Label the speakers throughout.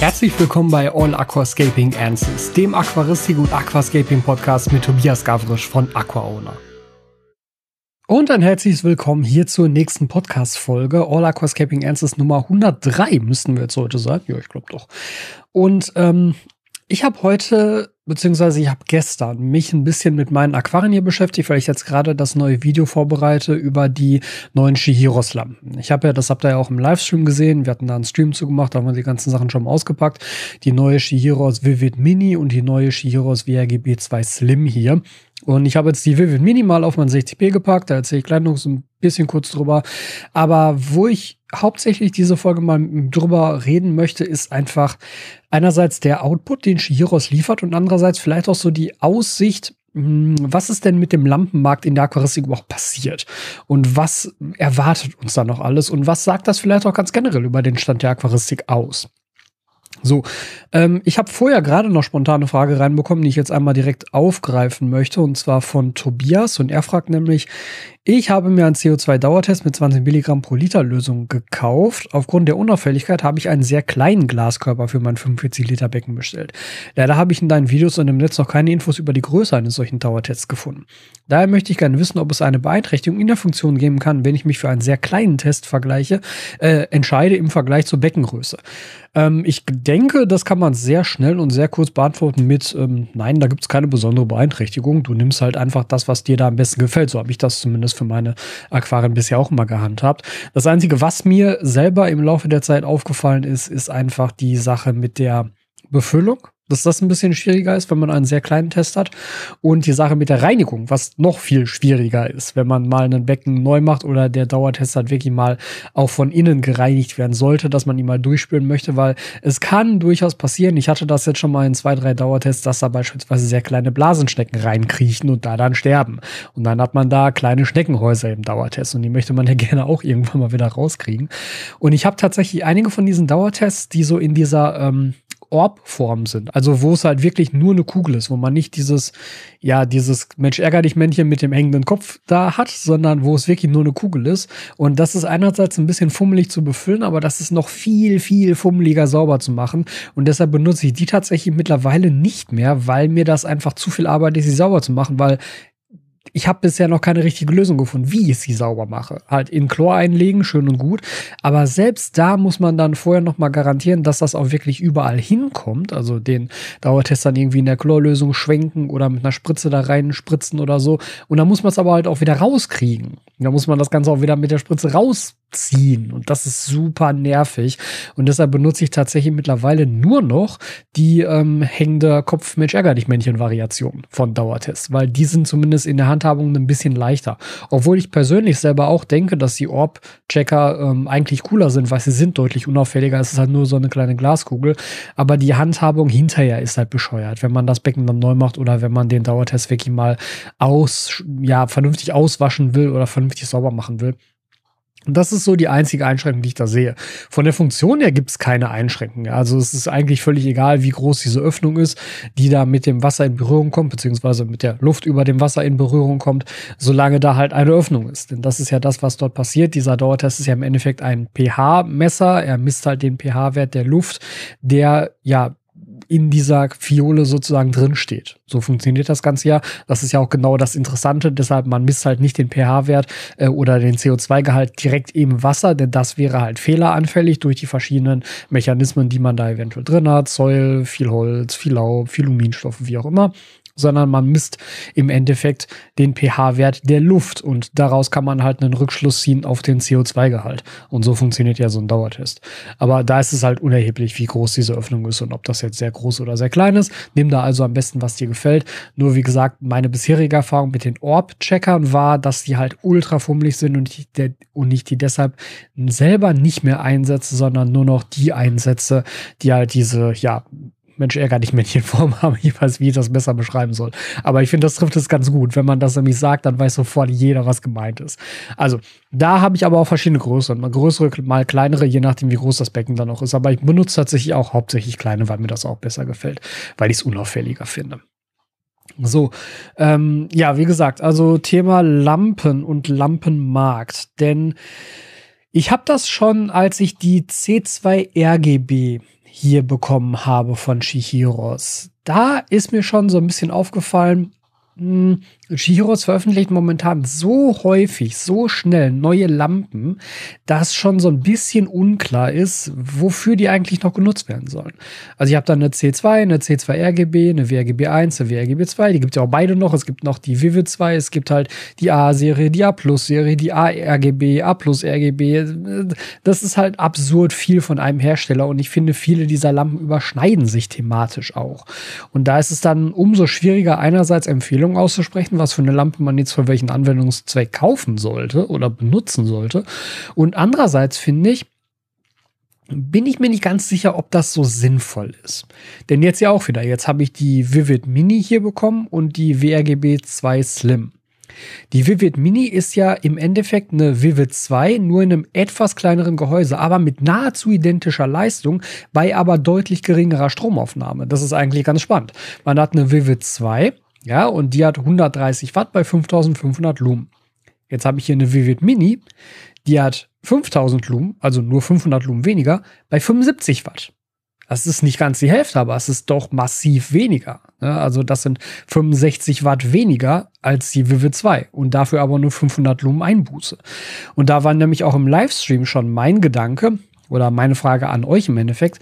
Speaker 1: Herzlich willkommen bei All Aquascaping Answers, dem Aquaristik und Aquascaping Podcast mit Tobias Gavrisch von AquaOwner. Und ein herzliches Willkommen hier zur nächsten Podcast-Folge. All Aquascaping Answers Nummer 103 müssten wir jetzt heute sein. Ja, ich glaube doch. Und ähm, ich habe heute, beziehungsweise ich habe gestern mich ein bisschen mit meinen Aquarien hier beschäftigt, weil ich jetzt gerade das neue Video vorbereite über die neuen Shihiros-Lampen. Ich habe ja, das habt ihr ja auch im Livestream gesehen, wir hatten da einen Stream zugemacht, da haben wir die ganzen Sachen schon mal ausgepackt. Die neue Shihiros Vivid Mini und die neue Shihiros WRGB 2 Slim hier. Und ich habe jetzt die Vivid Mini mal auf mein 60p gepackt, da erzähle ich gleich noch so ein bisschen kurz drüber. Aber wo ich hauptsächlich diese Folge mal drüber reden möchte, ist einfach einerseits der Output, den Shihiros liefert und andererseits vielleicht auch so die Aussicht, hm, was ist denn mit dem Lampenmarkt in der Aquaristik überhaupt passiert? Und was erwartet uns da noch alles? Und was sagt das vielleicht auch ganz generell über den Stand der Aquaristik aus? So, ähm, ich habe vorher gerade noch spontane Frage reinbekommen, die ich jetzt einmal direkt aufgreifen möchte, und zwar von Tobias. Und er fragt nämlich, ich habe mir einen CO2-Dauertest mit 20 Milligramm pro Liter Lösung gekauft. Aufgrund der Unauffälligkeit habe ich einen sehr kleinen Glaskörper für mein 45 Liter Becken bestellt. Leider habe ich in deinen Videos und im Netz noch keine Infos über die Größe eines solchen Dauertests gefunden. Daher möchte ich gerne wissen, ob es eine Beeinträchtigung in der Funktion geben kann, wenn ich mich für einen sehr kleinen Test vergleiche, äh, entscheide im Vergleich zur Beckengröße. Ähm, ich denke, das kann man sehr schnell und sehr kurz beantworten mit, ähm, nein, da gibt es keine besondere Beeinträchtigung. Du nimmst halt einfach das, was dir da am besten gefällt. So habe ich das zumindest für meine Aquarien bisher auch immer gehandhabt. Das Einzige, was mir selber im Laufe der Zeit aufgefallen ist, ist einfach die Sache mit der Befüllung dass das ein bisschen schwieriger ist, wenn man einen sehr kleinen Test hat. Und die Sache mit der Reinigung, was noch viel schwieriger ist, wenn man mal einen Becken neu macht oder der Dauertest hat wirklich mal auch von innen gereinigt werden sollte, dass man ihn mal durchspülen möchte, weil es kann durchaus passieren. Ich hatte das jetzt schon mal in zwei, drei Dauertests, dass da beispielsweise sehr kleine Blasenschnecken reinkriechen und da dann sterben. Und dann hat man da kleine Schneckenhäuser im Dauertest und die möchte man ja gerne auch irgendwann mal wieder rauskriegen. Und ich habe tatsächlich einige von diesen Dauertests, die so in dieser ähm, Orb-Form sind. Also wo es halt wirklich nur eine Kugel ist, wo man nicht dieses, ja, dieses Mensch ärger dich Männchen mit dem hängenden Kopf da hat, sondern wo es wirklich nur eine Kugel ist. Und das ist einerseits ein bisschen fummelig zu befüllen, aber das ist noch viel, viel fummeliger sauber zu machen. Und deshalb benutze ich die tatsächlich mittlerweile nicht mehr, weil mir das einfach zu viel Arbeit ist, sie sauber zu machen, weil ich habe bisher noch keine richtige Lösung gefunden, wie ich sie sauber mache. Halt in Chlor einlegen, schön und gut. Aber selbst da muss man dann vorher noch mal garantieren, dass das auch wirklich überall hinkommt. Also den Dauertest dann irgendwie in der Chlorlösung schwenken oder mit einer Spritze da rein spritzen oder so. Und dann muss man es aber halt auch wieder rauskriegen. Da muss man das Ganze auch wieder mit der Spritze raus ziehen. Und das ist super nervig. Und deshalb benutze ich tatsächlich mittlerweile nur noch die ähm, hängende Kopf-Mensch ärger dich Männchen-Variation von Dauertest, weil die sind zumindest in der Handhabung ein bisschen leichter. Obwohl ich persönlich selber auch denke, dass die Orb-Checker ähm, eigentlich cooler sind, weil sie sind deutlich unauffälliger. Es ist halt nur so eine kleine Glaskugel. Aber die Handhabung hinterher ist halt bescheuert, wenn man das Becken dann neu macht oder wenn man den Dauertest wirklich mal aus, ja, vernünftig auswaschen will oder vernünftig sauber machen will das ist so die einzige Einschränkung, die ich da sehe. Von der Funktion her gibt es keine Einschränkungen. Also es ist eigentlich völlig egal, wie groß diese Öffnung ist, die da mit dem Wasser in Berührung kommt, beziehungsweise mit der Luft über dem Wasser in Berührung kommt, solange da halt eine Öffnung ist. Denn das ist ja das, was dort passiert. Dieser Dauertest ist ja im Endeffekt ein pH-Messer. Er misst halt den pH-Wert der Luft, der ja in dieser Fiole sozusagen drin steht. So funktioniert das Ganze ja. Das ist ja auch genau das Interessante. Deshalb, man misst halt nicht den pH-Wert äh, oder den CO2-Gehalt direkt im Wasser, denn das wäre halt fehleranfällig durch die verschiedenen Mechanismen, die man da eventuell drin hat. Säul, viel Holz, viel Laub, viel Luminstoffe, wie auch immer sondern man misst im Endeffekt den pH-Wert der Luft und daraus kann man halt einen Rückschluss ziehen auf den CO2-Gehalt. Und so funktioniert ja so ein Dauertest. Aber da ist es halt unerheblich, wie groß diese Öffnung ist und ob das jetzt sehr groß oder sehr klein ist. Nimm da also am besten, was dir gefällt. Nur wie gesagt, meine bisherige Erfahrung mit den Orb-Checkern war, dass die halt ultra fummelig sind und ich, der, und ich die deshalb selber nicht mehr einsetze, sondern nur noch die einsetze, die halt diese, ja, Mensch, ärger dich Männchenform haben. Ich weiß, wie ich das besser beschreiben soll. Aber ich finde, das trifft es ganz gut. Wenn man das nämlich sagt, dann weiß sofort jeder, was gemeint ist. Also, da habe ich aber auch verschiedene Größen. Mal größere, mal kleinere, je nachdem, wie groß das Becken dann auch ist. Aber ich benutze tatsächlich auch hauptsächlich kleine, weil mir das auch besser gefällt, weil ich es unauffälliger finde. So, ähm, ja, wie gesagt, also Thema Lampen und Lampenmarkt. Denn Ich habe das schon, als ich die C2 RGB hier bekommen habe von Shihiros. Da ist mir schon so ein bisschen aufgefallen, hm, Shihiros veröffentlicht momentan so häufig, so schnell neue Lampen, dass schon so ein bisschen unklar ist, wofür die eigentlich noch genutzt werden sollen. Also ich habe da eine C2, eine C2 RGB, eine WRGB 1, eine WRGB 2, die gibt es ja auch beide noch. Es gibt noch die Vivid 2, es gibt halt die A-Serie, die A-Plus-Serie, die A-RGB, A-Plus-RGB. Das ist halt absurd viel von einem Hersteller und ich finde, viele dieser Lampen überschneiden sich thematisch auch. Und da ist es dann umso schwieriger, einerseits Empfehlungen auszusprechen, was für eine Lampe man jetzt für welchen Anwendungszweck kaufen sollte oder benutzen sollte. Und andererseits finde ich, bin ich mir nicht ganz sicher, ob das so sinnvoll ist. Denn jetzt ja auch wieder, jetzt habe ich die Vivid Mini hier bekommen und die WRGB 2 Slim. Die Vivid Mini ist ja im Endeffekt eine Vivid 2, nur in einem etwas kleineren Gehäuse, aber mit nahezu identischer Leistung, bei aber deutlich geringerer Stromaufnahme. Das ist eigentlich ganz spannend. Man hat eine Vivid 2, ja, und die hat 130 Watt bei 5500 Lumen. Jetzt habe ich hier eine Vivid Mini, die hat 5000 Lumen, also nur 500 Lumen weniger, bei 75 Watt. Das ist nicht ganz die Hälfte, aber es ist doch massiv weniger. Ne? Also das sind 65 Watt weniger als die Vivid 2 und dafür aber nur 500 Lumen Einbuße. Und da war nämlich auch im Livestream schon mein Gedanke oder meine Frage an euch im Endeffekt,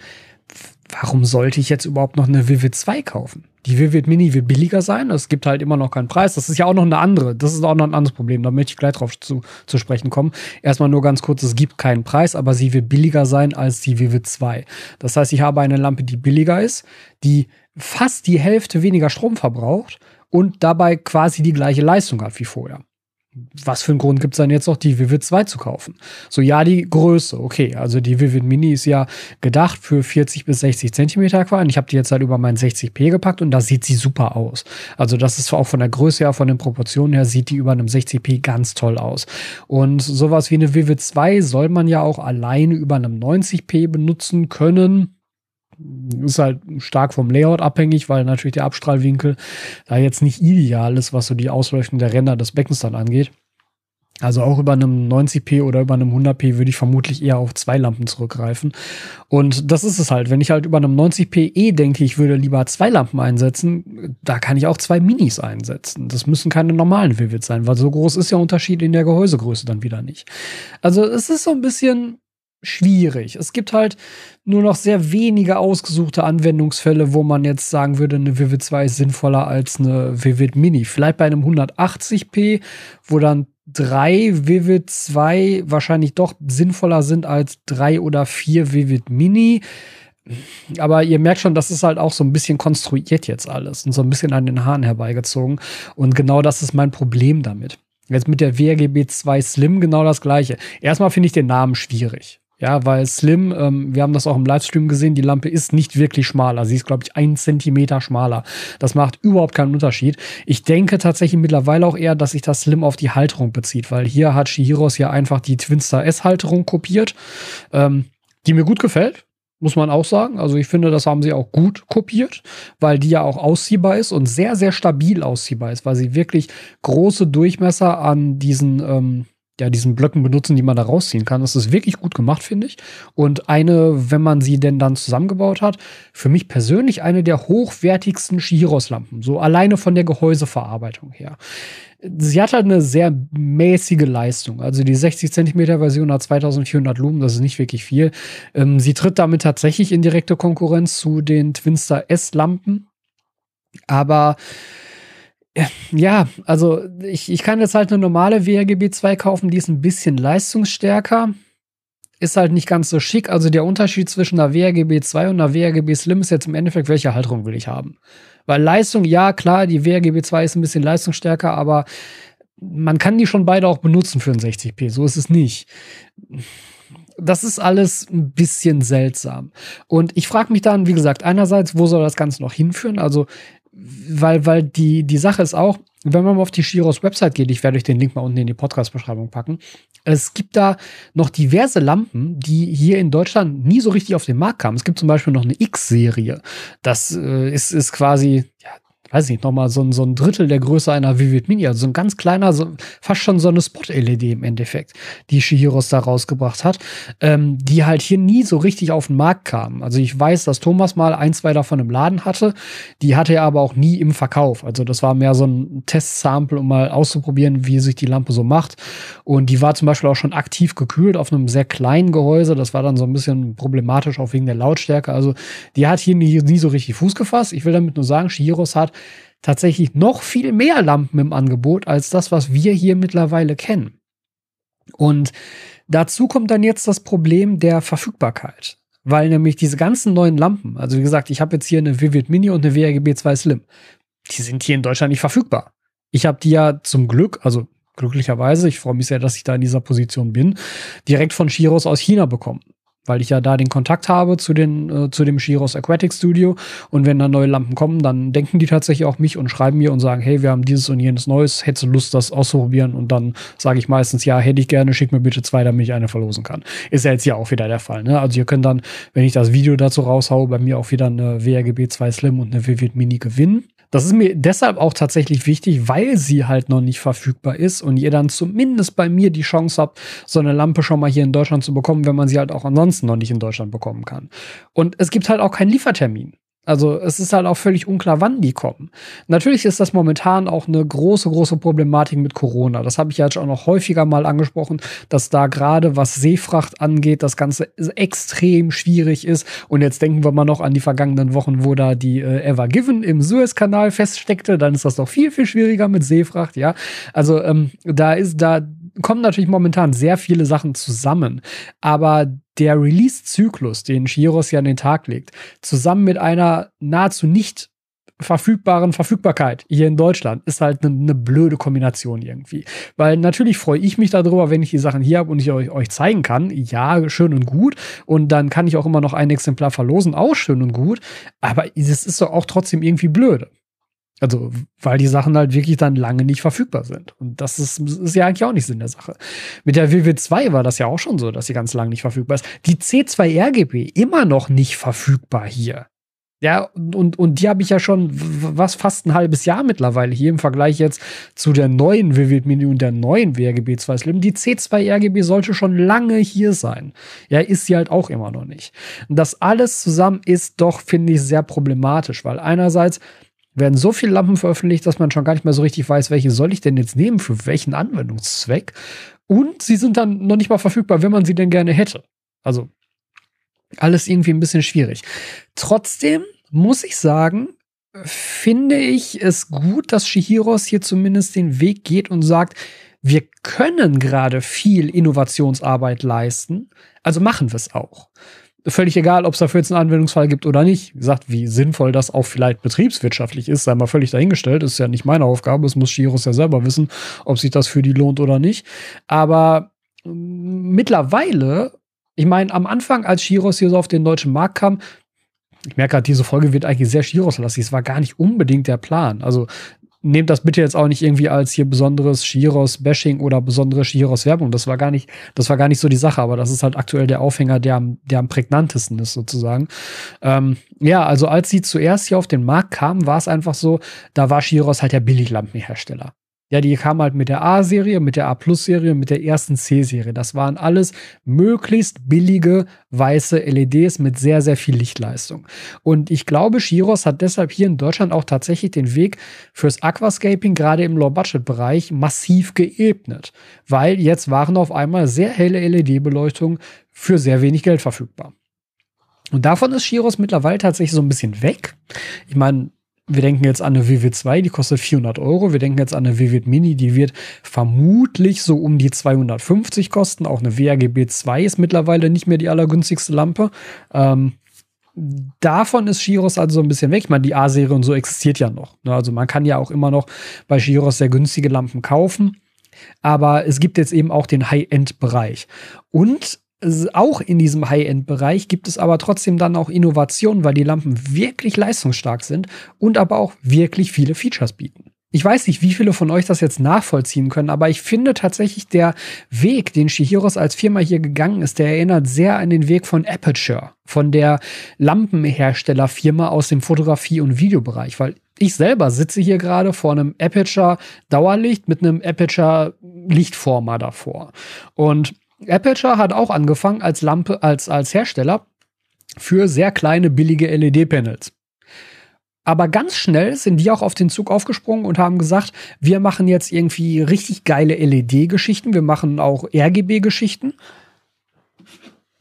Speaker 1: warum sollte ich jetzt überhaupt noch eine Vivid 2 kaufen? Die Vivid Mini wird billiger sein. Es gibt halt immer noch keinen Preis. Das ist ja auch noch eine andere. Das ist auch noch ein anderes Problem. Da möchte ich gleich drauf zu, zu sprechen kommen. Erstmal nur ganz kurz. Es gibt keinen Preis, aber sie wird billiger sein als die Vivid 2. Das heißt, ich habe eine Lampe, die billiger ist, die fast die Hälfte weniger Strom verbraucht und dabei quasi die gleiche Leistung hat wie vorher was für einen Grund gibt es dann jetzt noch, die Vivid 2 zu kaufen? So, ja, die Größe, okay. Also die Vivid Mini ist ja gedacht für 40 bis 60 Zentimeter Aquarien. Ich habe die jetzt halt über meinen 60p gepackt und da sieht sie super aus. Also das ist auch von der Größe her, von den Proportionen her, sieht die über einem 60p ganz toll aus. Und sowas wie eine Vivid 2 soll man ja auch alleine über einem 90p benutzen können ist halt stark vom Layout abhängig, weil natürlich der Abstrahlwinkel da jetzt nicht ideal ist, was so die Ausleuchtung der Ränder des Beckens dann angeht. Also auch über einem 90p oder über einem 100p würde ich vermutlich eher auf zwei Lampen zurückgreifen. Und das ist es halt. Wenn ich halt über einem 90p eh denke, ich würde lieber zwei Lampen einsetzen, da kann ich auch zwei Minis einsetzen. Das müssen keine normalen Vivid sein, weil so groß ist der Unterschied in der Gehäusegröße dann wieder nicht. Also es ist so ein bisschen schwierig. Es gibt halt nur noch sehr wenige ausgesuchte Anwendungsfälle, wo man jetzt sagen würde, eine Vivid 2 ist sinnvoller als eine Vivid Mini. Vielleicht bei einem 180p, wo dann drei Vivid 2 wahrscheinlich doch sinnvoller sind als drei oder vier Vivid Mini. Aber ihr merkt schon, das ist halt auch so ein bisschen konstruiert jetzt alles und so ein bisschen an den Haaren herbeigezogen. Und genau das ist mein Problem damit. Jetzt mit der WRGB 2 Slim genau das gleiche. Erstmal finde ich den Namen schwierig. Ja, weil Slim, ähm, wir haben das auch im Livestream gesehen, die Lampe ist nicht wirklich schmaler. Sie ist, glaube ich, ein Zentimeter schmaler. Das macht überhaupt keinen Unterschied. Ich denke tatsächlich mittlerweile auch eher, dass sich das Slim auf die Halterung bezieht, weil hier hat Shihiros ja einfach die Twinstar S-Halterung kopiert, ähm, die mir gut gefällt. Muss man auch sagen. Also ich finde, das haben sie auch gut kopiert, weil die ja auch ausziehbar ist und sehr, sehr stabil ausziehbar ist, weil sie wirklich große Durchmesser an diesen ähm, ja, diesen Blöcken benutzen, die man da rausziehen kann. Das ist wirklich gut gemacht, finde ich. Und eine, wenn man sie denn dann zusammengebaut hat, für mich persönlich eine der hochwertigsten Shiros-Lampen. So alleine von der Gehäuseverarbeitung her. Sie hat halt eine sehr mäßige Leistung. Also die 60 Zentimeter Version hat 2400 Lumen, das ist nicht wirklich viel. Ähm, sie tritt damit tatsächlich in direkte Konkurrenz zu den Twinstar S-Lampen. Aber ja, also ich, ich kann jetzt halt eine normale WRGB 2 kaufen, die ist ein bisschen leistungsstärker. Ist halt nicht ganz so schick. Also der Unterschied zwischen einer WRGB 2 und einer WRGB Slim ist jetzt im Endeffekt, welche Halterung will ich haben. Weil Leistung, ja, klar, die WRGB 2 ist ein bisschen leistungsstärker, aber man kann die schon beide auch benutzen für ein 60p. So ist es nicht. Das ist alles ein bisschen seltsam. Und ich frage mich dann, wie gesagt, einerseits, wo soll das Ganze noch hinführen? Also weil, weil die, die Sache ist auch, wenn man mal auf die Shiros Website geht, ich werde euch den Link mal unten in die Podcast-Beschreibung packen. Es gibt da noch diverse Lampen, die hier in Deutschland nie so richtig auf den Markt kamen. Es gibt zum Beispiel noch eine X-Serie. Das äh, ist, ist quasi, ja, weiß nicht, nochmal so, so ein Drittel der Größe einer Vivid Mini, also so ein ganz kleiner, so, fast schon so eine Spot-LED im Endeffekt, die Shihiros da rausgebracht hat, ähm, die halt hier nie so richtig auf den Markt kamen. Also ich weiß, dass Thomas mal ein, zwei davon im Laden hatte, die hatte er aber auch nie im Verkauf. Also das war mehr so ein Testsample, um mal auszuprobieren, wie sich die Lampe so macht. Und die war zum Beispiel auch schon aktiv gekühlt auf einem sehr kleinen Gehäuse. Das war dann so ein bisschen problematisch, auch wegen der Lautstärke. Also die hat hier nie, nie so richtig Fuß gefasst. Ich will damit nur sagen, Shihiros hat tatsächlich noch viel mehr Lampen im Angebot als das, was wir hier mittlerweile kennen. Und dazu kommt dann jetzt das Problem der Verfügbarkeit. Weil nämlich diese ganzen neuen Lampen, also wie gesagt, ich habe jetzt hier eine Vivid Mini und eine WRGB 2 Slim, die sind hier in Deutschland nicht verfügbar. Ich habe die ja zum Glück, also glücklicherweise, ich freue mich sehr, dass ich da in dieser Position bin, direkt von Shiros aus China bekommen weil ich ja da den Kontakt habe zu, den, äh, zu dem Shiros Aquatic Studio. Und wenn da neue Lampen kommen, dann denken die tatsächlich auch mich und schreiben mir und sagen, hey, wir haben dieses und jenes Neues, hättest du Lust, das auszuprobieren? Und dann sage ich meistens, ja, hätte ich gerne, schick mir bitte zwei, damit ich eine verlosen kann. Ist ja jetzt hier auch wieder der Fall. Ne? Also ihr könnt dann, wenn ich das Video dazu raushaue, bei mir auch wieder eine WRGB 2 Slim und eine Vivid Mini gewinnen. Das ist mir deshalb auch tatsächlich wichtig, weil sie halt noch nicht verfügbar ist und ihr dann zumindest bei mir die Chance habt, so eine Lampe schon mal hier in Deutschland zu bekommen, wenn man sie halt auch ansonsten noch nicht in Deutschland bekommen kann. Und es gibt halt auch keinen Liefertermin. Also es ist halt auch völlig unklar, wann die kommen. Natürlich ist das momentan auch eine große, große Problematik mit Corona. Das habe ich ja jetzt auch noch häufiger mal angesprochen, dass da gerade was Seefracht angeht, das Ganze extrem schwierig ist. Und jetzt denken wir mal noch an die vergangenen Wochen, wo da die äh, Ever Given im Suezkanal feststeckte. Dann ist das doch viel, viel schwieriger mit Seefracht, ja. Also ähm, da ist, da kommen natürlich momentan sehr viele Sachen zusammen. Aber der Release-Zyklus, den Shiros ja an den Tag legt, zusammen mit einer nahezu nicht verfügbaren Verfügbarkeit hier in Deutschland ist halt eine ne blöde Kombination irgendwie. Weil natürlich freue ich mich darüber, wenn ich die Sachen hier habe und ich euch, euch zeigen kann. Ja, schön und gut. Und dann kann ich auch immer noch ein Exemplar verlosen, auch schön und gut. Aber es ist doch auch trotzdem irgendwie blöde. Also, weil die Sachen halt wirklich dann lange nicht verfügbar sind. Und das ist, ist ja eigentlich auch nicht Sinn der Sache. Mit der WW2 war das ja auch schon so, dass sie ganz lange nicht verfügbar ist. Die C2RGB immer noch nicht verfügbar hier. Ja, und, und die habe ich ja schon, was, fast ein halbes Jahr mittlerweile hier im Vergleich jetzt zu der neuen Vivid Mini und der neuen WRGB 2 Slim. Die C2RGB sollte schon lange hier sein. Ja, ist sie halt auch immer noch nicht. Und das alles zusammen ist doch, finde ich, sehr problematisch, weil einerseits werden so viele Lampen veröffentlicht, dass man schon gar nicht mehr so richtig weiß, welche soll ich denn jetzt nehmen, für welchen Anwendungszweck. Und sie sind dann noch nicht mal verfügbar, wenn man sie denn gerne hätte. Also alles irgendwie ein bisschen schwierig. Trotzdem muss ich sagen, finde ich es gut, dass Shihiros hier zumindest den Weg geht und sagt, wir können gerade viel Innovationsarbeit leisten, also machen wir es auch völlig egal, ob es dafür jetzt einen Anwendungsfall gibt oder nicht. Wie gesagt, wie sinnvoll das auch vielleicht betriebswirtschaftlich ist, sei mal völlig dahingestellt. Ist ja nicht meine Aufgabe. Es muss Giros ja selber wissen, ob sich das für die lohnt oder nicht. Aber mm, mittlerweile, ich meine, am Anfang, als Giros hier so auf den deutschen Markt kam, ich merke gerade, diese Folge wird eigentlich sehr Giros-lastig. Es war gar nicht unbedingt der Plan. Also nehmt das bitte jetzt auch nicht irgendwie als hier besonderes Shiros-Bashing oder besondere Shiros-Werbung. Das war gar nicht, das war gar nicht so die Sache, aber das ist halt aktuell der Aufhänger, der am, der am prägnantesten ist, sozusagen. Ähm, ja, also als sie zuerst hier auf den Markt kamen, war es einfach so, da war Shiros halt der Billiglampenhersteller. Ja, die kam halt mit der A-Serie, mit der A-Plus-Serie, mit der ersten C-Serie. Das waren alles möglichst billige weiße LEDs mit sehr, sehr viel Lichtleistung. Und ich glaube, Shiros hat deshalb hier in Deutschland auch tatsächlich den Weg fürs Aquascaping gerade im Low-Budget-Bereich massiv geebnet. Weil jetzt waren auf einmal sehr helle LED-Beleuchtungen für sehr wenig Geld verfügbar. Und davon ist Shiros mittlerweile tatsächlich so ein bisschen weg. Ich meine, wir denken jetzt an eine Vivid 2, die kostet 400 Euro. Wir denken jetzt an eine Vivid Mini, die wird vermutlich so um die 250 kosten. Auch eine WRGB 2 ist mittlerweile nicht mehr die allergünstigste Lampe. Ähm, davon ist Shiros also so ein bisschen weg. Ich meine, die A-Serie und so existiert ja noch. Ne? Also man kann ja auch immer noch bei Shiros sehr günstige Lampen kaufen. Aber es gibt jetzt eben auch den High-End-Bereich. Und auch in diesem High-End-Bereich gibt es aber trotzdem dann auch Innovationen, weil die Lampen wirklich leistungsstark sind und aber auch wirklich viele Features bieten. ich weiß nicht, wie viele von euch das jetzt nachvollziehen können, aber ich finde tatsächlich der Weg, den Shihiros als Firma hier gegangen ist, der erinnert sehr an den Weg von Aperture, von der Lampenherstellerfirma aus dem Fotografie- und Videobereich, weil ich selber sitze hier gerade vor einem Aperture Dauerlicht mit einem Aperture Lichtformer davor. Und Aperture hat auch angefangen als Lampe, als, als Hersteller für sehr kleine, billige LED-Panels. Aber ganz schnell sind die auch auf den Zug aufgesprungen und haben gesagt, wir machen jetzt irgendwie richtig geile LED-Geschichten, wir machen auch RGB-Geschichten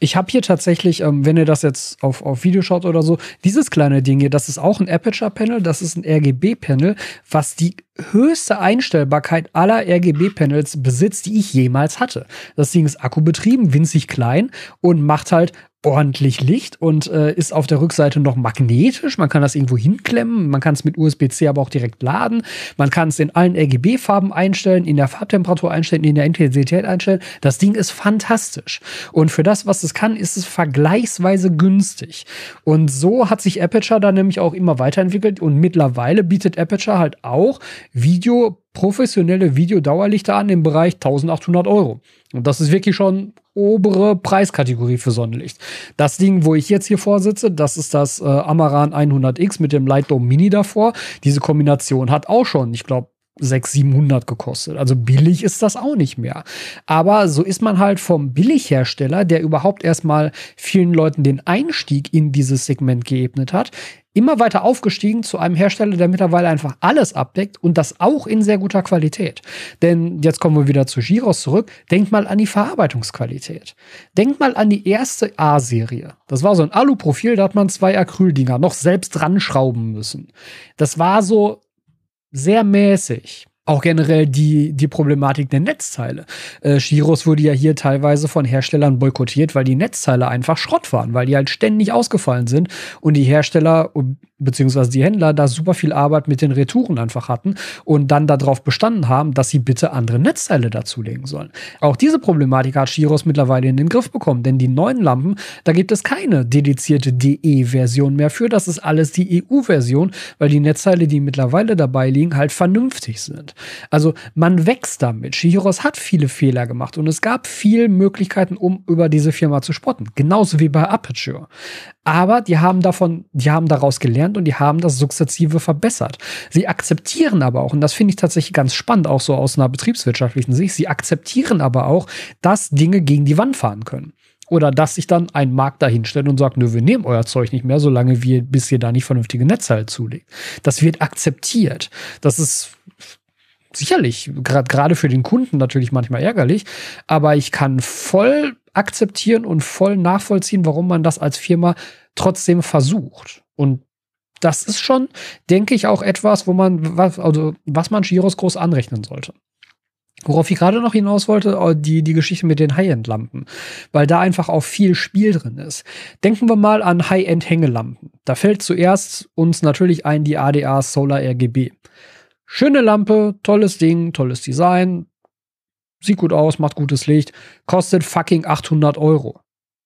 Speaker 1: ich habe hier tatsächlich, ähm, wenn ihr das jetzt auf, auf Video schaut oder so, dieses kleine Ding hier, das ist auch ein Aperture-Panel, das ist ein RGB-Panel, was die höchste Einstellbarkeit aller RGB-Panels besitzt, die ich jemals hatte. Das Ding ist akkubetrieben, winzig klein und macht halt ordentlich Licht und äh, ist auf der Rückseite noch magnetisch. Man kann das irgendwo hinklemmen. Man kann es mit USB-C aber auch direkt laden. Man kann es in allen RGB-Farben einstellen, in der Farbtemperatur einstellen, in der Intensität einstellen. Das Ding ist fantastisch. Und für das, was es kann, ist es vergleichsweise günstig. Und so hat sich Aperture dann nämlich auch immer weiterentwickelt und mittlerweile bietet Aperture halt auch Video professionelle Videodauerlichter an im Bereich 1800 Euro. Und das ist wirklich schon obere Preiskategorie für Sonnenlicht. Das Ding, wo ich jetzt hier vorsitze, das ist das äh, Amaran 100X mit dem Light Dome Mini davor. Diese Kombination hat auch schon, ich glaube, 600, 700 gekostet. Also billig ist das auch nicht mehr. Aber so ist man halt vom Billighersteller, der überhaupt erstmal vielen Leuten den Einstieg in dieses Segment geebnet hat, immer weiter aufgestiegen zu einem Hersteller, der mittlerweile einfach alles abdeckt und das auch in sehr guter Qualität. Denn jetzt kommen wir wieder zu Giros zurück. Denkt mal an die Verarbeitungsqualität. Denkt mal an die erste A-Serie. Das war so ein Aluprofil, da hat man zwei Acryldinger noch selbst dran schrauben müssen. Das war so sehr mäßig. Auch generell die, die Problematik der Netzteile. Äh, Shiros wurde ja hier teilweise von Herstellern boykottiert, weil die Netzteile einfach Schrott waren, weil die halt ständig ausgefallen sind und die Hersteller beziehungsweise die Händler da super viel Arbeit mit den Retouren einfach hatten und dann darauf bestanden haben, dass sie bitte andere Netzteile dazulegen sollen. Auch diese Problematik hat Shiros mittlerweile in den Griff bekommen, denn die neuen Lampen, da gibt es keine dedizierte DE-Version mehr für. Das ist alles die EU-Version, weil die Netzteile, die mittlerweile dabei liegen, halt vernünftig sind. Also man wächst damit. Shiros hat viele Fehler gemacht und es gab viele Möglichkeiten, um über diese Firma zu spotten. Genauso wie bei Aperture. Aber die haben davon, die haben daraus gelernt und die haben das sukzessive verbessert. Sie akzeptieren aber auch, und das finde ich tatsächlich ganz spannend, auch so aus einer betriebswirtschaftlichen Sicht, sie akzeptieren aber auch, dass Dinge gegen die Wand fahren können. Oder dass sich dann ein Markt dahinstellt und sagt, nö, wir nehmen euer Zeug nicht mehr, solange wir, bis ihr da nicht vernünftige Netzteile zulegt. Das wird akzeptiert. Das ist sicherlich gerade für den Kunden natürlich manchmal ärgerlich, aber ich kann voll akzeptieren und voll nachvollziehen, warum man das als Firma trotzdem versucht. Und das ist schon, denke ich, auch etwas, wo man, was, also, was man Giros groß anrechnen sollte. Worauf ich gerade noch hinaus wollte, oh, die, die Geschichte mit den High-End-Lampen, weil da einfach auch viel Spiel drin ist. Denken wir mal an High-End-Hängelampen. Da fällt zuerst uns natürlich ein die ADA Solar RGB. Schöne Lampe, tolles Ding, tolles Design, sieht gut aus, macht gutes Licht, kostet fucking 800 Euro.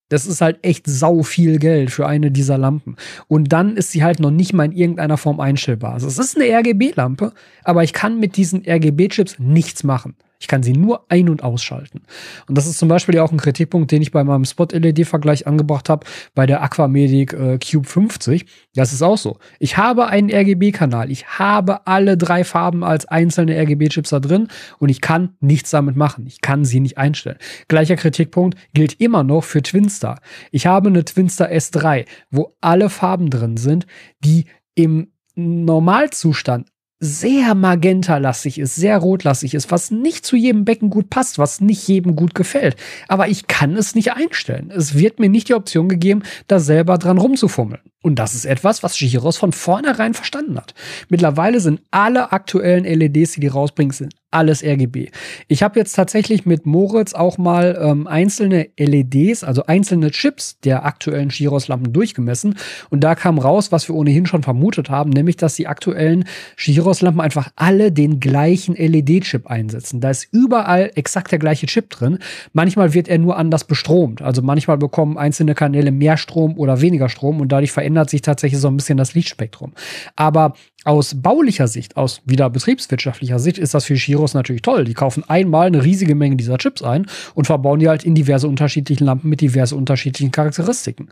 Speaker 1: Das ist halt echt sau viel Geld für eine dieser Lampen. Und dann ist sie halt noch nicht mal in irgendeiner Form einstellbar. Also es ist eine RGB-Lampe, aber ich kann mit diesen RGB-Chips nichts machen. Ich kann sie nur ein- und ausschalten. Und das ist zum Beispiel ja auch ein Kritikpunkt, den ich bei meinem Spot-LED-Vergleich angebracht habe, bei der Aquamedic äh, Cube 50. Das ist auch so. Ich habe einen RGB-Kanal. Ich habe alle drei Farben als einzelne RGB-Chips da drin und ich kann nichts damit machen. Ich kann sie nicht einstellen. Gleicher Kritikpunkt gilt immer noch für Twinstar. Ich habe eine Twinstar S3, wo alle Farben drin sind, die im Normalzustand sehr magentalastig ist, sehr rotlastig ist, was nicht zu jedem Becken gut passt, was nicht jedem gut gefällt. Aber ich kann es nicht einstellen. Es wird mir nicht die Option gegeben, da selber dran rumzufummeln. Und das ist etwas, was Giros von vornherein verstanden hat. Mittlerweile sind alle aktuellen LEDs, die die rausbringen, sind alles RGB. Ich habe jetzt tatsächlich mit Moritz auch mal ähm, einzelne LEDs, also einzelne Chips der aktuellen Giros-Lampen durchgemessen. Und da kam raus, was wir ohnehin schon vermutet haben, nämlich, dass die aktuellen Giros-Lampen einfach alle den gleichen LED-Chip einsetzen. Da ist überall exakt der gleiche Chip drin. Manchmal wird er nur anders bestromt. Also manchmal bekommen einzelne Kanäle mehr Strom oder weniger Strom und dadurch verändert verändert sich tatsächlich so ein bisschen das Lichtspektrum. Aber aus baulicher Sicht, aus wieder betriebswirtschaftlicher Sicht, ist das für Shiros natürlich toll. Die kaufen einmal eine riesige Menge dieser Chips ein und verbauen die halt in diverse unterschiedlichen Lampen mit diverse unterschiedlichen Charakteristiken.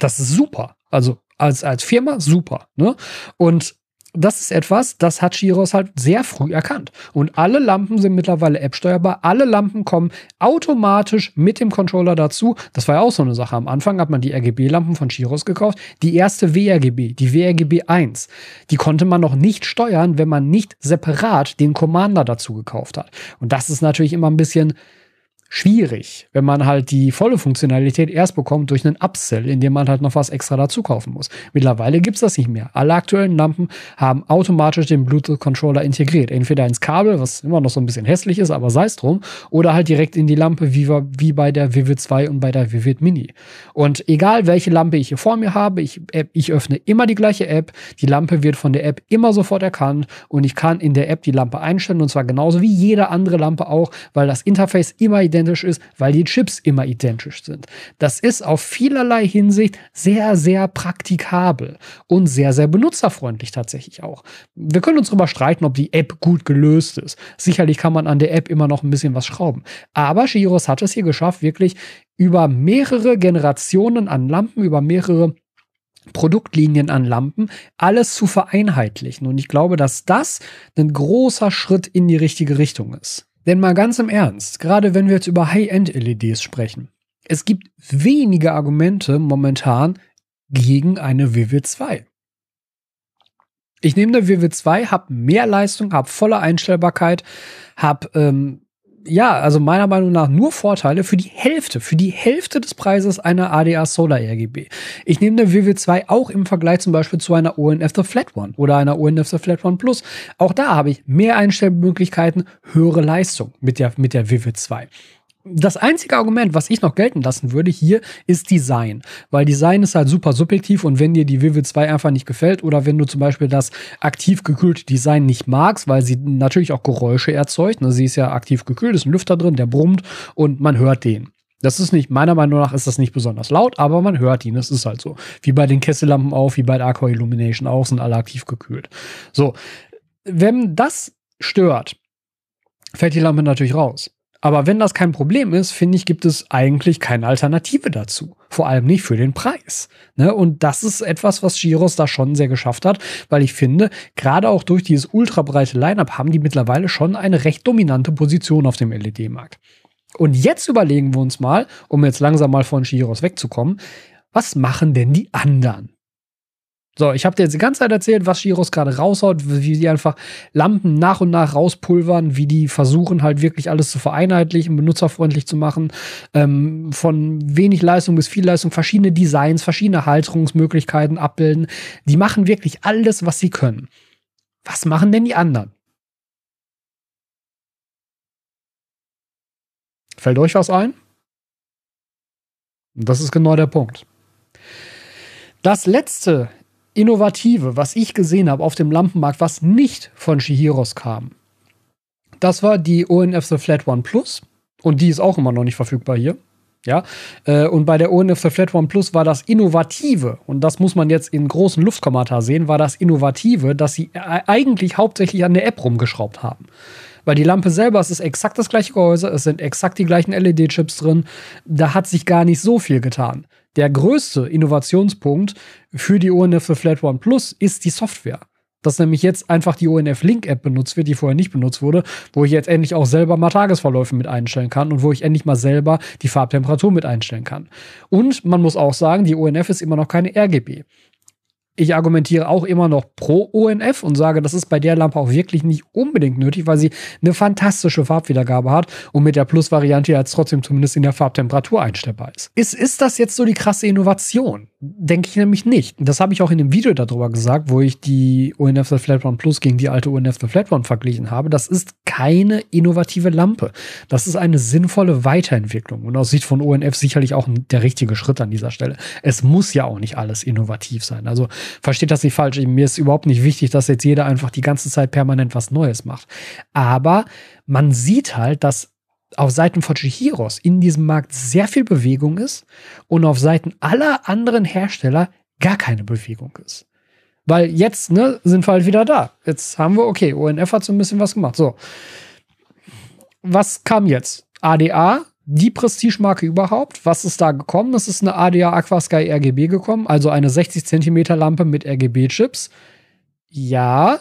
Speaker 1: Das ist super. Also als, als Firma super. Ne? Und das ist etwas, das hat Shiros halt sehr früh erkannt. Und alle Lampen sind mittlerweile App-steuerbar. Alle Lampen kommen automatisch mit dem Controller dazu. Das war ja auch so eine Sache. Am Anfang hat man die RGB-Lampen von Shiros gekauft. Die erste WRGB, die WRGB 1, die konnte man noch nicht steuern, wenn man nicht separat den Commander dazu gekauft hat. Und das ist natürlich immer ein bisschen schwierig, wenn man halt die volle Funktionalität erst bekommt durch einen Upsell, in dem man halt noch was extra dazu kaufen muss. Mittlerweile gibt's das nicht mehr. Alle aktuellen Lampen haben automatisch den Bluetooth-Controller integriert. Entweder ins Kabel, was immer noch so ein bisschen hässlich ist, aber sei es drum, oder halt direkt in die Lampe, wie, wie bei der Vivid 2 und bei der Vivid Mini. Und egal welche Lampe ich hier vor mir habe, ich, ich öffne immer die gleiche App. Die Lampe wird von der App immer sofort erkannt und ich kann in der App die Lampe einstellen und zwar genauso wie jede andere Lampe auch, weil das Interface immer identisch identisch ist, weil die Chips immer identisch sind. Das ist auf vielerlei Hinsicht sehr, sehr praktikabel und sehr, sehr benutzerfreundlich tatsächlich auch. Wir können uns darüber streiten, ob die App gut gelöst ist. Sicherlich kann man an der App immer noch ein bisschen was schrauben. Aber Shiros hat es hier geschafft, wirklich über mehrere Generationen an Lampen, über mehrere Produktlinien an Lampen, alles zu vereinheitlichen. Und ich glaube, dass das ein großer Schritt in die richtige Richtung ist. Denn mal ganz im Ernst, gerade wenn wir jetzt über High-End-LEDs sprechen, es gibt wenige Argumente momentan gegen eine Vivid 2. Ich nehme eine Vivid 2, habe mehr Leistung, habe volle Einstellbarkeit, habe ähm, ja, also meiner Meinung nach nur Vorteile für die Hälfte, für die Hälfte des Preises einer ADA Solar RGB. Ich nehme eine Vivid 2 auch im Vergleich zum Beispiel zu einer ONF The Flat One oder einer ONF The Flat One Plus. Auch da habe ich mehr Einstellmöglichkeiten, höhere Leistung mit der, mit der Vivid 2 das einzige Argument, was ich noch gelten lassen würde hier, ist Design. Weil Design ist halt super subjektiv und wenn dir die Vivid 2 einfach nicht gefällt oder wenn du zum Beispiel das aktiv gekühlte Design nicht magst, weil sie natürlich auch Geräusche erzeugt, ne, sie ist ja aktiv gekühlt, ist ein Lüfter drin, der brummt und man hört den. Das ist nicht, meiner Meinung nach ist das nicht besonders laut, aber man hört ihn. Das ist halt so. Wie bei den Kessellampen auch, wie bei der Aqua Illumination auch, sind alle aktiv gekühlt. So. Wenn das stört, fällt die Lampe natürlich raus. Aber wenn das kein Problem ist, finde ich, gibt es eigentlich keine Alternative dazu. Vor allem nicht für den Preis. Ne? Und das ist etwas, was Giros da schon sehr geschafft hat, weil ich finde, gerade auch durch dieses ultrabreite Lineup haben die mittlerweile schon eine recht dominante Position auf dem LED-Markt. Und jetzt überlegen wir uns mal, um jetzt langsam mal von Giros wegzukommen, was machen denn die anderen? So, ich habe dir jetzt die ganze Zeit erzählt, was Giros gerade raushaut, wie die einfach Lampen nach und nach rauspulvern, wie die versuchen halt wirklich alles zu vereinheitlichen, benutzerfreundlich zu machen, ähm, von wenig Leistung bis viel Leistung, verschiedene Designs, verschiedene Halterungsmöglichkeiten abbilden. Die machen wirklich alles, was sie können. Was machen denn die anderen? Fällt euch was ein? Das ist genau der Punkt. Das letzte Innovative, was ich gesehen habe auf dem Lampenmarkt, was nicht von Shihiros kam. Das war die ONF The Flat One Plus. Und die ist auch immer noch nicht verfügbar hier. Ja, äh, und bei der ONF The Flat One Plus war das Innovative, und das muss man jetzt in großen Luftkommentar sehen, war das Innovative, dass sie eigentlich hauptsächlich an der App rumgeschraubt haben. Weil die Lampe selber, es ist exakt das gleiche Gehäuse, es sind exakt die gleichen LED-Chips drin, da hat sich gar nicht so viel getan. Der größte Innovationspunkt für die ONF für Flat One Plus ist die Software. Dass nämlich jetzt einfach die ONF Link App benutzt wird, die vorher nicht benutzt wurde, wo ich jetzt endlich auch selber mal Tagesverläufe mit einstellen kann und wo ich endlich mal selber die Farbtemperatur mit einstellen kann. Und man muss auch sagen, die ONF ist immer noch keine RGB. Ich argumentiere auch immer noch pro ONF und sage, das ist bei der Lampe auch wirklich nicht unbedingt nötig, weil sie eine fantastische Farbwiedergabe hat und mit der Plus-Variante jetzt trotzdem zumindest in der Farbtemperatur einstellbar ist. Ist, ist das jetzt so die krasse Innovation? Denke ich nämlich nicht. Das habe ich auch in dem Video darüber gesagt, wo ich die ONF The Flat One Plus gegen die alte ONF The Flat One verglichen habe. Das ist keine innovative Lampe. Das ist eine sinnvolle Weiterentwicklung und aus Sicht von ONF sicherlich auch der richtige Schritt an dieser Stelle. Es muss ja auch nicht alles innovativ sein. Also versteht das nicht falsch. Mir ist überhaupt nicht wichtig, dass jetzt jeder einfach die ganze Zeit permanent was Neues macht. Aber man sieht halt, dass auf Seiten von Chihiros in diesem Markt sehr viel Bewegung ist und auf Seiten aller anderen Hersteller gar keine Bewegung ist. Weil jetzt, ne, sind wir halt wieder da. Jetzt haben wir, okay, ONF hat so ein bisschen was gemacht. So. Was kam jetzt? ADA, die Prestigemarke überhaupt. Was ist da gekommen? Es ist eine ADA Aquasky RGB gekommen, also eine 60 Zentimeter Lampe mit RGB-Chips. Ja,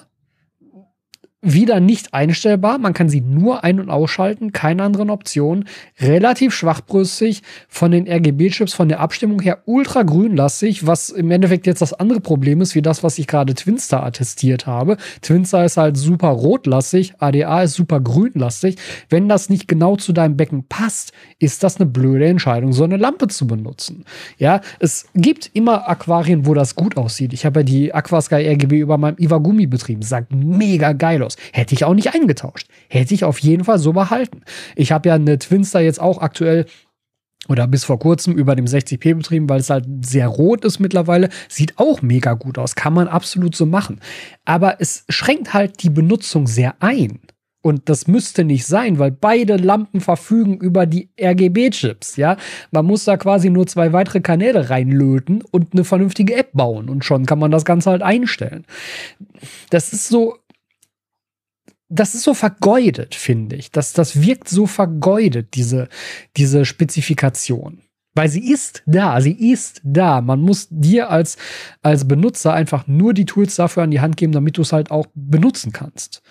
Speaker 1: wieder nicht einstellbar. Man kann sie nur ein- und ausschalten, keine anderen Optionen. Relativ schwachbrüstig von den RGB-Chips, von der Abstimmung her ultra grünlastig, was im Endeffekt jetzt das andere Problem ist, wie das, was ich gerade Twinstar attestiert habe. Twinstar ist halt super rotlastig, ADA ist super grünlastig. Wenn das nicht genau zu deinem Becken passt, ist das eine blöde Entscheidung, so eine Lampe zu benutzen. Ja, es gibt immer Aquarien, wo das gut aussieht. Ich habe ja die Aquasky RGB über meinem Iwagumi betrieben. Sah mega geil aus aus. Hätte ich auch nicht eingetauscht. Hätte ich auf jeden Fall so behalten. Ich habe ja eine Twinster jetzt auch aktuell oder bis vor kurzem über dem 60p betrieben, weil es halt sehr rot ist mittlerweile. Sieht auch mega gut aus. Kann man absolut so machen. Aber es schränkt halt die Benutzung sehr ein. Und das müsste nicht sein, weil beide Lampen verfügen über die RGB-Chips, ja. Man muss da quasi nur zwei weitere Kanäle reinlöten und eine vernünftige App bauen und schon kann man das Ganze halt einstellen. Das ist so, das ist so vergeudet, finde ich. Das, das wirkt so vergeudet, diese, diese Spezifikation. Weil sie ist da, sie ist da. Man muss dir als, als Benutzer einfach nur die Tools dafür an die Hand geben, damit du es halt auch benutzen kannst.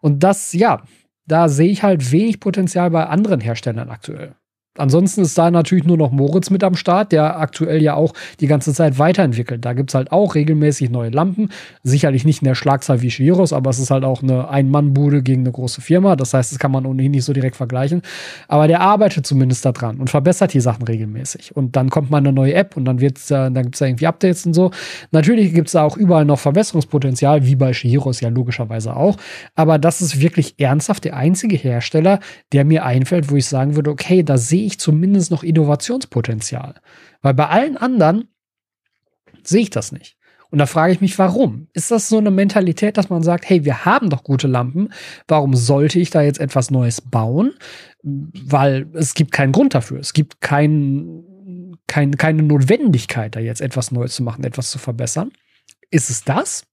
Speaker 1: Und das, ja, da sehe ich halt wenig Potenzial bei anderen Herstellern aktuell. Ansonsten ist da natürlich nur noch Moritz mit am Start, der aktuell ja auch die ganze Zeit weiterentwickelt. Da gibt es halt auch regelmäßig neue Lampen. Sicherlich nicht in der Schlagzahl wie Shiros, aber es ist halt auch eine Ein-Mann-Bude gegen eine große Firma. Das heißt, das kann man ohnehin nicht so direkt vergleichen. Aber der arbeitet zumindest daran und verbessert die Sachen regelmäßig. Und dann kommt mal eine neue App und dann dann gibt es da irgendwie Updates und so. Natürlich gibt es da auch überall noch Verbesserungspotenzial, wie bei Shiros ja logischerweise auch. Aber das ist wirklich ernsthaft der einzige Hersteller, der mir einfällt, wo ich sagen würde, okay, da sehe sehe ich zumindest noch Innovationspotenzial. Weil bei allen anderen sehe ich das nicht. Und da frage ich mich, warum? Ist das so eine Mentalität, dass man sagt, hey, wir haben doch gute Lampen, warum sollte ich da jetzt etwas Neues bauen? Weil es gibt keinen Grund dafür. Es gibt kein, kein, keine Notwendigkeit, da jetzt etwas Neues zu machen, etwas zu verbessern. Ist es das?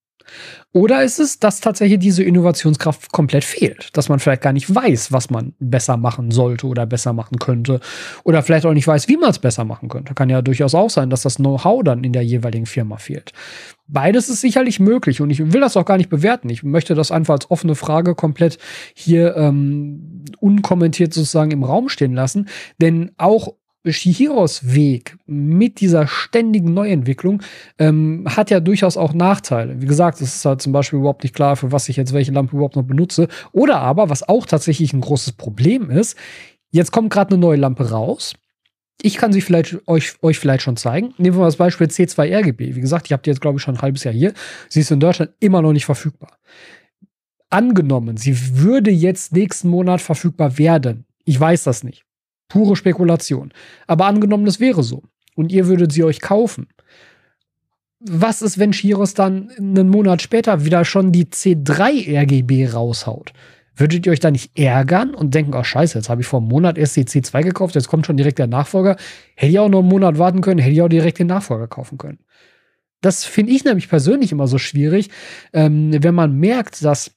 Speaker 1: Oder ist es, dass tatsächlich diese Innovationskraft komplett fehlt? Dass man vielleicht gar nicht weiß, was man besser machen sollte oder besser machen könnte. Oder vielleicht auch nicht weiß, wie man es besser machen könnte. Kann ja durchaus auch sein, dass das Know-how dann in der jeweiligen Firma fehlt. Beides ist sicherlich möglich und ich will das auch gar nicht bewerten. Ich möchte das einfach als offene Frage komplett hier ähm, unkommentiert sozusagen im Raum stehen lassen. Denn auch Shihiros Weg mit dieser ständigen Neuentwicklung ähm, hat ja durchaus auch Nachteile. Wie gesagt, es ist halt zum Beispiel überhaupt nicht klar, für was ich jetzt welche Lampe überhaupt noch benutze. Oder aber, was auch tatsächlich ein großes Problem ist, jetzt kommt gerade eine neue Lampe raus. Ich kann sie vielleicht euch, euch vielleicht schon zeigen. Nehmen wir mal das Beispiel C2 RGB. Wie gesagt, ich habe die jetzt, glaube ich, schon ein halbes Jahr hier. Sie ist in Deutschland immer noch nicht verfügbar. Angenommen, sie würde jetzt nächsten Monat verfügbar werden. Ich weiß das nicht. Pure Spekulation. Aber angenommen, das wäre so. Und ihr würdet sie euch kaufen. Was ist, wenn Shiros dann einen Monat später wieder schon die C3 RGB raushaut? Würdet ihr euch da nicht ärgern und denken, oh scheiße, jetzt habe ich vor einem Monat erst die C2 gekauft, jetzt kommt schon direkt der Nachfolger. Hätte ich auch noch einen Monat warten können, hätte ich auch direkt den Nachfolger kaufen können. Das finde ich nämlich persönlich immer so schwierig, ähm, wenn man merkt, dass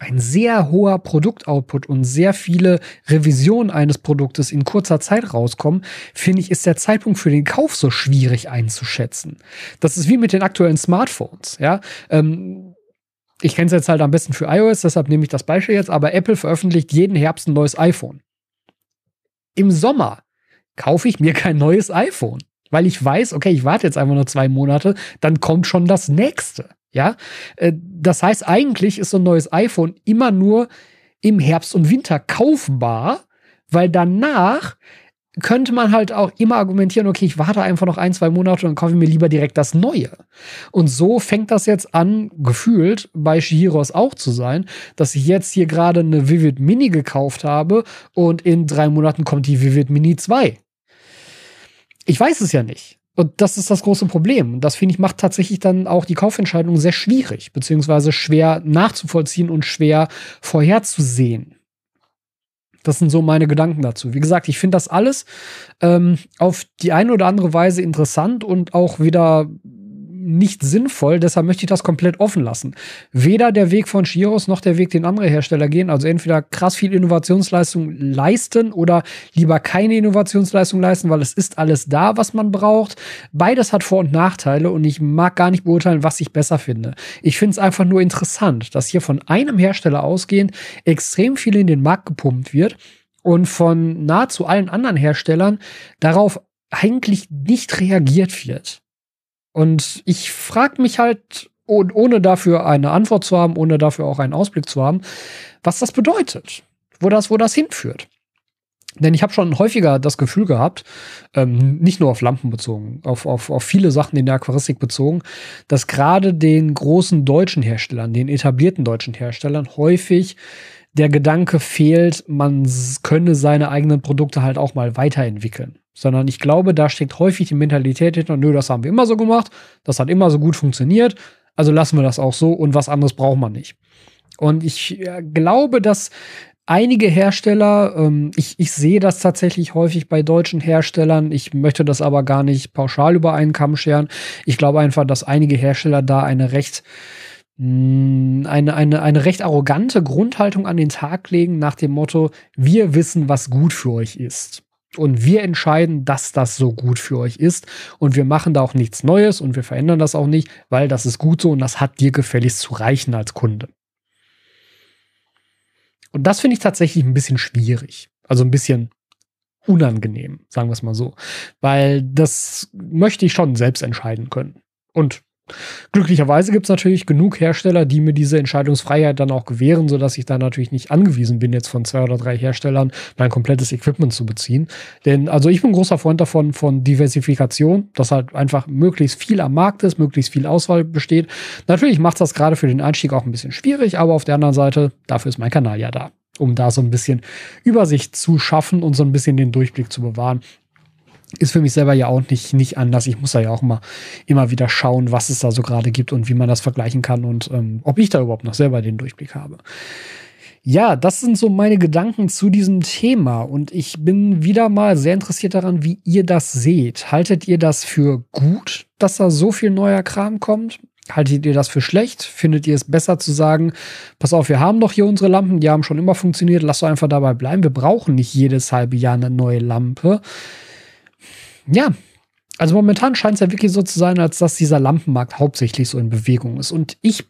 Speaker 1: ein sehr hoher Produktoutput und sehr viele Revisionen eines Produktes in kurzer Zeit rauskommen, finde ich, ist der Zeitpunkt für den Kauf so schwierig einzuschätzen. Das ist wie mit den aktuellen Smartphones, ja. Ähm, ich kenne es jetzt halt am besten für iOS, deshalb nehme ich das Beispiel jetzt, aber Apple veröffentlicht jeden Herbst ein neues iPhone. Im Sommer kaufe ich mir kein neues iPhone, weil ich weiß, okay, ich warte jetzt einfach nur zwei Monate, dann kommt schon das nächste. Ja, äh, das heißt, eigentlich ist so ein neues iPhone immer nur im Herbst und Winter kaufbar, weil danach könnte man halt auch immer argumentieren, okay, ich warte einfach noch ein, zwei Monate und kaufe mir lieber direkt das Neue. Und so fängt das jetzt an, gefühlt bei Shihiros auch zu sein, dass ich jetzt hier gerade eine Vivid Mini gekauft habe und in drei Monaten kommt die Vivid Mini 2. Ich weiß es ja nicht. Und das ist das große Problem. Das, finde ich, macht tatsächlich dann auch die Kaufentscheidung sehr schwierig, beziehungsweise schwer nachzuvollziehen und schwer vorherzusehen. Das sind so meine Gedanken dazu. Wie gesagt, ich finde das alles ähm, auf die eine oder andere Weise interessant und auch wieder nicht sinnvoll, deshalb möchte ich das komplett offen lassen. Weder der Weg von Chiros noch der Weg, den andere Hersteller gehen, also entweder krass viel Innovationsleistung leisten oder lieber keine Innovationsleistung leisten, weil es ist alles da, was man braucht. Beides hat Vor- und Nachteile und ich mag gar nicht beurteilen, was ich besser finde. Ich finde es einfach nur interessant, dass hier von einem Hersteller ausgehend extrem viel in den Markt gepumpt wird und von nahezu allen anderen Herstellern darauf eigentlich nicht reagiert wird. Und ich frage mich halt, ohne dafür eine Antwort zu haben, ohne dafür auch einen Ausblick zu haben, was das bedeutet, wo das, wo das hinführt. Denn ich habe schon häufiger das Gefühl gehabt, ähm, nicht nur auf Lampen bezogen, auf, auf, auf viele Sachen in der Aquaristik bezogen, dass gerade den großen deutschen Herstellern, den etablierten deutschen Herstellern häufig der Gedanke fehlt, man könne seine eigenen Produkte halt auch mal weiterentwickeln. Sondern ich glaube, da steckt häufig die Mentalität hinter, nö, das haben wir immer so gemacht, das hat immer so gut funktioniert, also lassen wir das auch so und was anderes braucht man nicht. Und ich äh, glaube, dass einige Hersteller, ähm, ich, ich sehe das tatsächlich häufig bei deutschen Herstellern, ich möchte das aber gar nicht pauschal über einen Kamm scheren. Ich glaube einfach, dass einige Hersteller da eine recht mm, eine, eine, eine recht arrogante Grundhaltung an den Tag legen nach dem Motto, wir wissen, was gut für euch ist. Und wir entscheiden, dass das so gut für euch ist. Und wir machen da auch nichts Neues und wir verändern das auch nicht, weil das ist gut so und das hat dir gefälligst zu reichen als Kunde. Und das finde ich tatsächlich ein bisschen schwierig. Also ein bisschen unangenehm, sagen wir es mal so. Weil das möchte ich schon selbst entscheiden können. Und Glücklicherweise gibt es natürlich genug Hersteller, die mir diese Entscheidungsfreiheit dann auch gewähren, sodass ich da natürlich nicht angewiesen bin, jetzt von zwei oder drei Herstellern mein komplettes Equipment zu beziehen. Denn also ich bin großer Freund davon, von Diversifikation, dass halt einfach möglichst viel am Markt ist, möglichst viel Auswahl besteht. Natürlich macht das gerade für den Einstieg auch ein bisschen schwierig, aber auf der anderen Seite, dafür ist mein Kanal ja da um da so ein bisschen Übersicht zu schaffen und so ein bisschen den Durchblick zu bewahren ist für mich selber ja auch nicht, nicht anders. Ich muss da ja auch immer, immer wieder schauen, was es da so gerade gibt und wie man das vergleichen kann und ähm, ob ich da überhaupt noch selber den Durchblick habe. Ja, das sind so meine Gedanken zu diesem Thema und ich bin wieder mal sehr interessiert daran, wie ihr das seht. Haltet ihr das für gut, dass da so viel neuer Kram kommt? Haltet ihr das für schlecht? Findet ihr es besser zu sagen, pass auf, wir haben doch hier unsere Lampen, die haben schon immer funktioniert, lasst doch einfach dabei bleiben. Wir brauchen nicht jedes halbe Jahr eine neue Lampe ja, also momentan scheint es ja wirklich so zu sein, als dass dieser Lampenmarkt hauptsächlich so in Bewegung ist. Und ich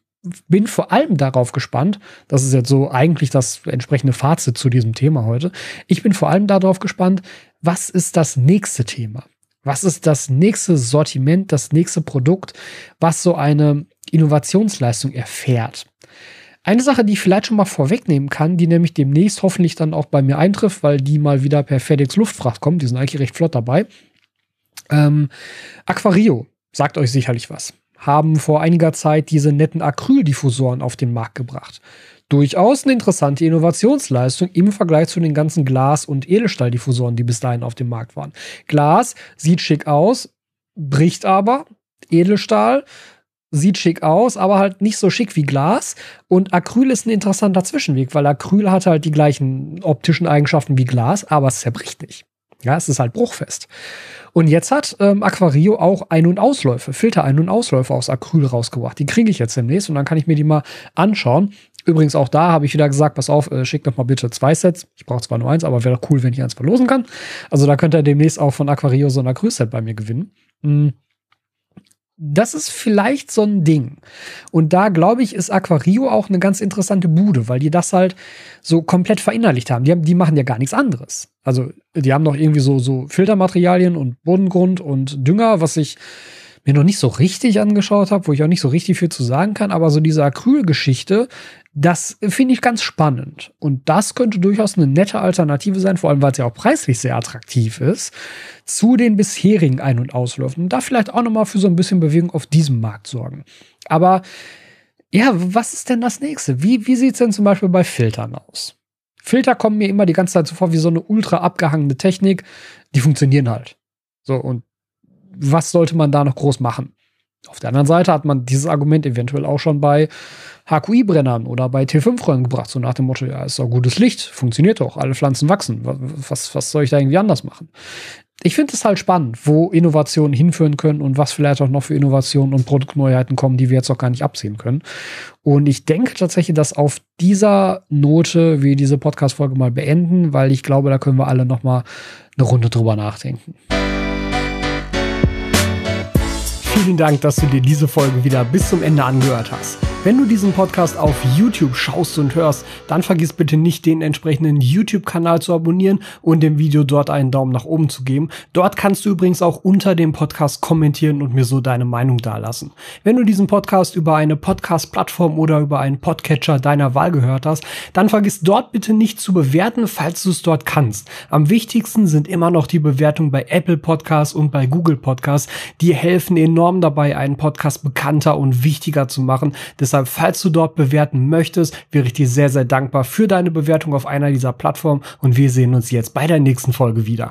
Speaker 1: bin vor allem darauf gespannt, das ist jetzt so eigentlich das entsprechende Fazit zu diesem Thema heute. Ich bin vor allem darauf gespannt, was ist das nächste Thema? Was ist das nächste Sortiment, das nächste Produkt, was so eine Innovationsleistung erfährt? Eine Sache, die ich vielleicht schon mal vorwegnehmen kann, die nämlich demnächst hoffentlich dann auch bei mir eintrifft, weil die mal wieder per FedEx Luftfracht kommt, die sind eigentlich recht flott dabei, ähm, Aquario sagt euch sicherlich was. Haben vor einiger Zeit diese netten Acryldiffusoren auf den Markt gebracht. Durchaus eine interessante Innovationsleistung im Vergleich zu den ganzen Glas- und Edelstahldiffusoren, die bis dahin auf dem Markt waren. Glas sieht schick aus, bricht aber. Edelstahl sieht schick aus, aber halt nicht so schick wie Glas. Und Acryl ist ein interessanter Zwischenweg, weil Acryl hat halt die gleichen optischen Eigenschaften wie Glas, aber es zerbricht nicht. Ja, es ist halt bruchfest. Und jetzt hat ähm, Aquario auch Ein- und Ausläufe, Filter-Ein- und Ausläufe aus Acryl rausgebracht. Die kriege ich jetzt demnächst und dann kann ich mir die mal anschauen. Übrigens auch da habe ich wieder gesagt, pass auf, äh, schickt doch mal bitte zwei Sets. Ich brauche zwar nur eins, aber wäre cool, wenn ich eins verlosen kann. Also da könnt ihr demnächst auch von Aquario so ein Acryl-Set bei mir gewinnen. Mhm das ist vielleicht so ein Ding. Und da glaube ich, ist Aquario auch eine ganz interessante Bude, weil die das halt so komplett verinnerlicht haben. Die, haben, die machen ja gar nichts anderes. Also, die haben noch irgendwie so, so Filtermaterialien und Bodengrund und Dünger, was ich mir noch nicht so richtig angeschaut habe, wo ich auch nicht so richtig viel zu sagen kann, aber so diese Acrylgeschichte das finde ich ganz spannend. Und das könnte durchaus eine nette Alternative sein, vor allem weil es ja auch preislich sehr attraktiv ist, zu den bisherigen Ein- und Ausläufen. Und da vielleicht auch nochmal für so ein bisschen Bewegung auf diesem Markt sorgen. Aber ja, was ist denn das nächste? Wie, wie sieht es denn zum Beispiel bei Filtern aus? Filter kommen mir immer die ganze Zeit so vor wie so eine ultra abgehangene Technik. Die funktionieren halt. So, und was sollte man da noch groß machen? Auf der anderen Seite hat man dieses Argument eventuell auch schon bei HQI-Brennern oder bei T5-Rollen gebracht, so nach dem Motto, ja, ist doch gutes Licht, funktioniert doch, alle Pflanzen wachsen. Was, was soll ich da irgendwie anders machen? Ich finde es halt spannend, wo Innovationen hinführen können und was vielleicht auch noch für Innovationen und Produktneuheiten kommen, die wir jetzt auch gar nicht absehen können. Und ich denke tatsächlich, dass auf dieser Note wir diese Podcast-Folge mal beenden, weil ich glaube, da können wir alle noch mal eine Runde drüber nachdenken. Vielen Dank, dass du dir diese Folge wieder bis zum Ende angehört hast. Wenn du diesen Podcast auf YouTube schaust und hörst, dann vergiss bitte nicht, den entsprechenden YouTube-Kanal zu abonnieren und dem Video dort einen Daumen nach oben zu geben. Dort kannst du übrigens auch unter dem Podcast kommentieren und mir so deine Meinung dalassen. Wenn du diesen Podcast über eine Podcast-Plattform oder über einen Podcatcher deiner Wahl gehört hast, dann vergiss dort bitte nicht zu bewerten, falls du es dort kannst. Am wichtigsten sind immer noch die Bewertungen bei Apple Podcasts und bei Google Podcasts. Die helfen enorm dabei, einen Podcast bekannter und wichtiger zu machen. Deshalb, falls du dort bewerten möchtest, wäre ich dir sehr, sehr dankbar für deine Bewertung auf einer dieser Plattformen und wir sehen uns jetzt bei der nächsten Folge wieder.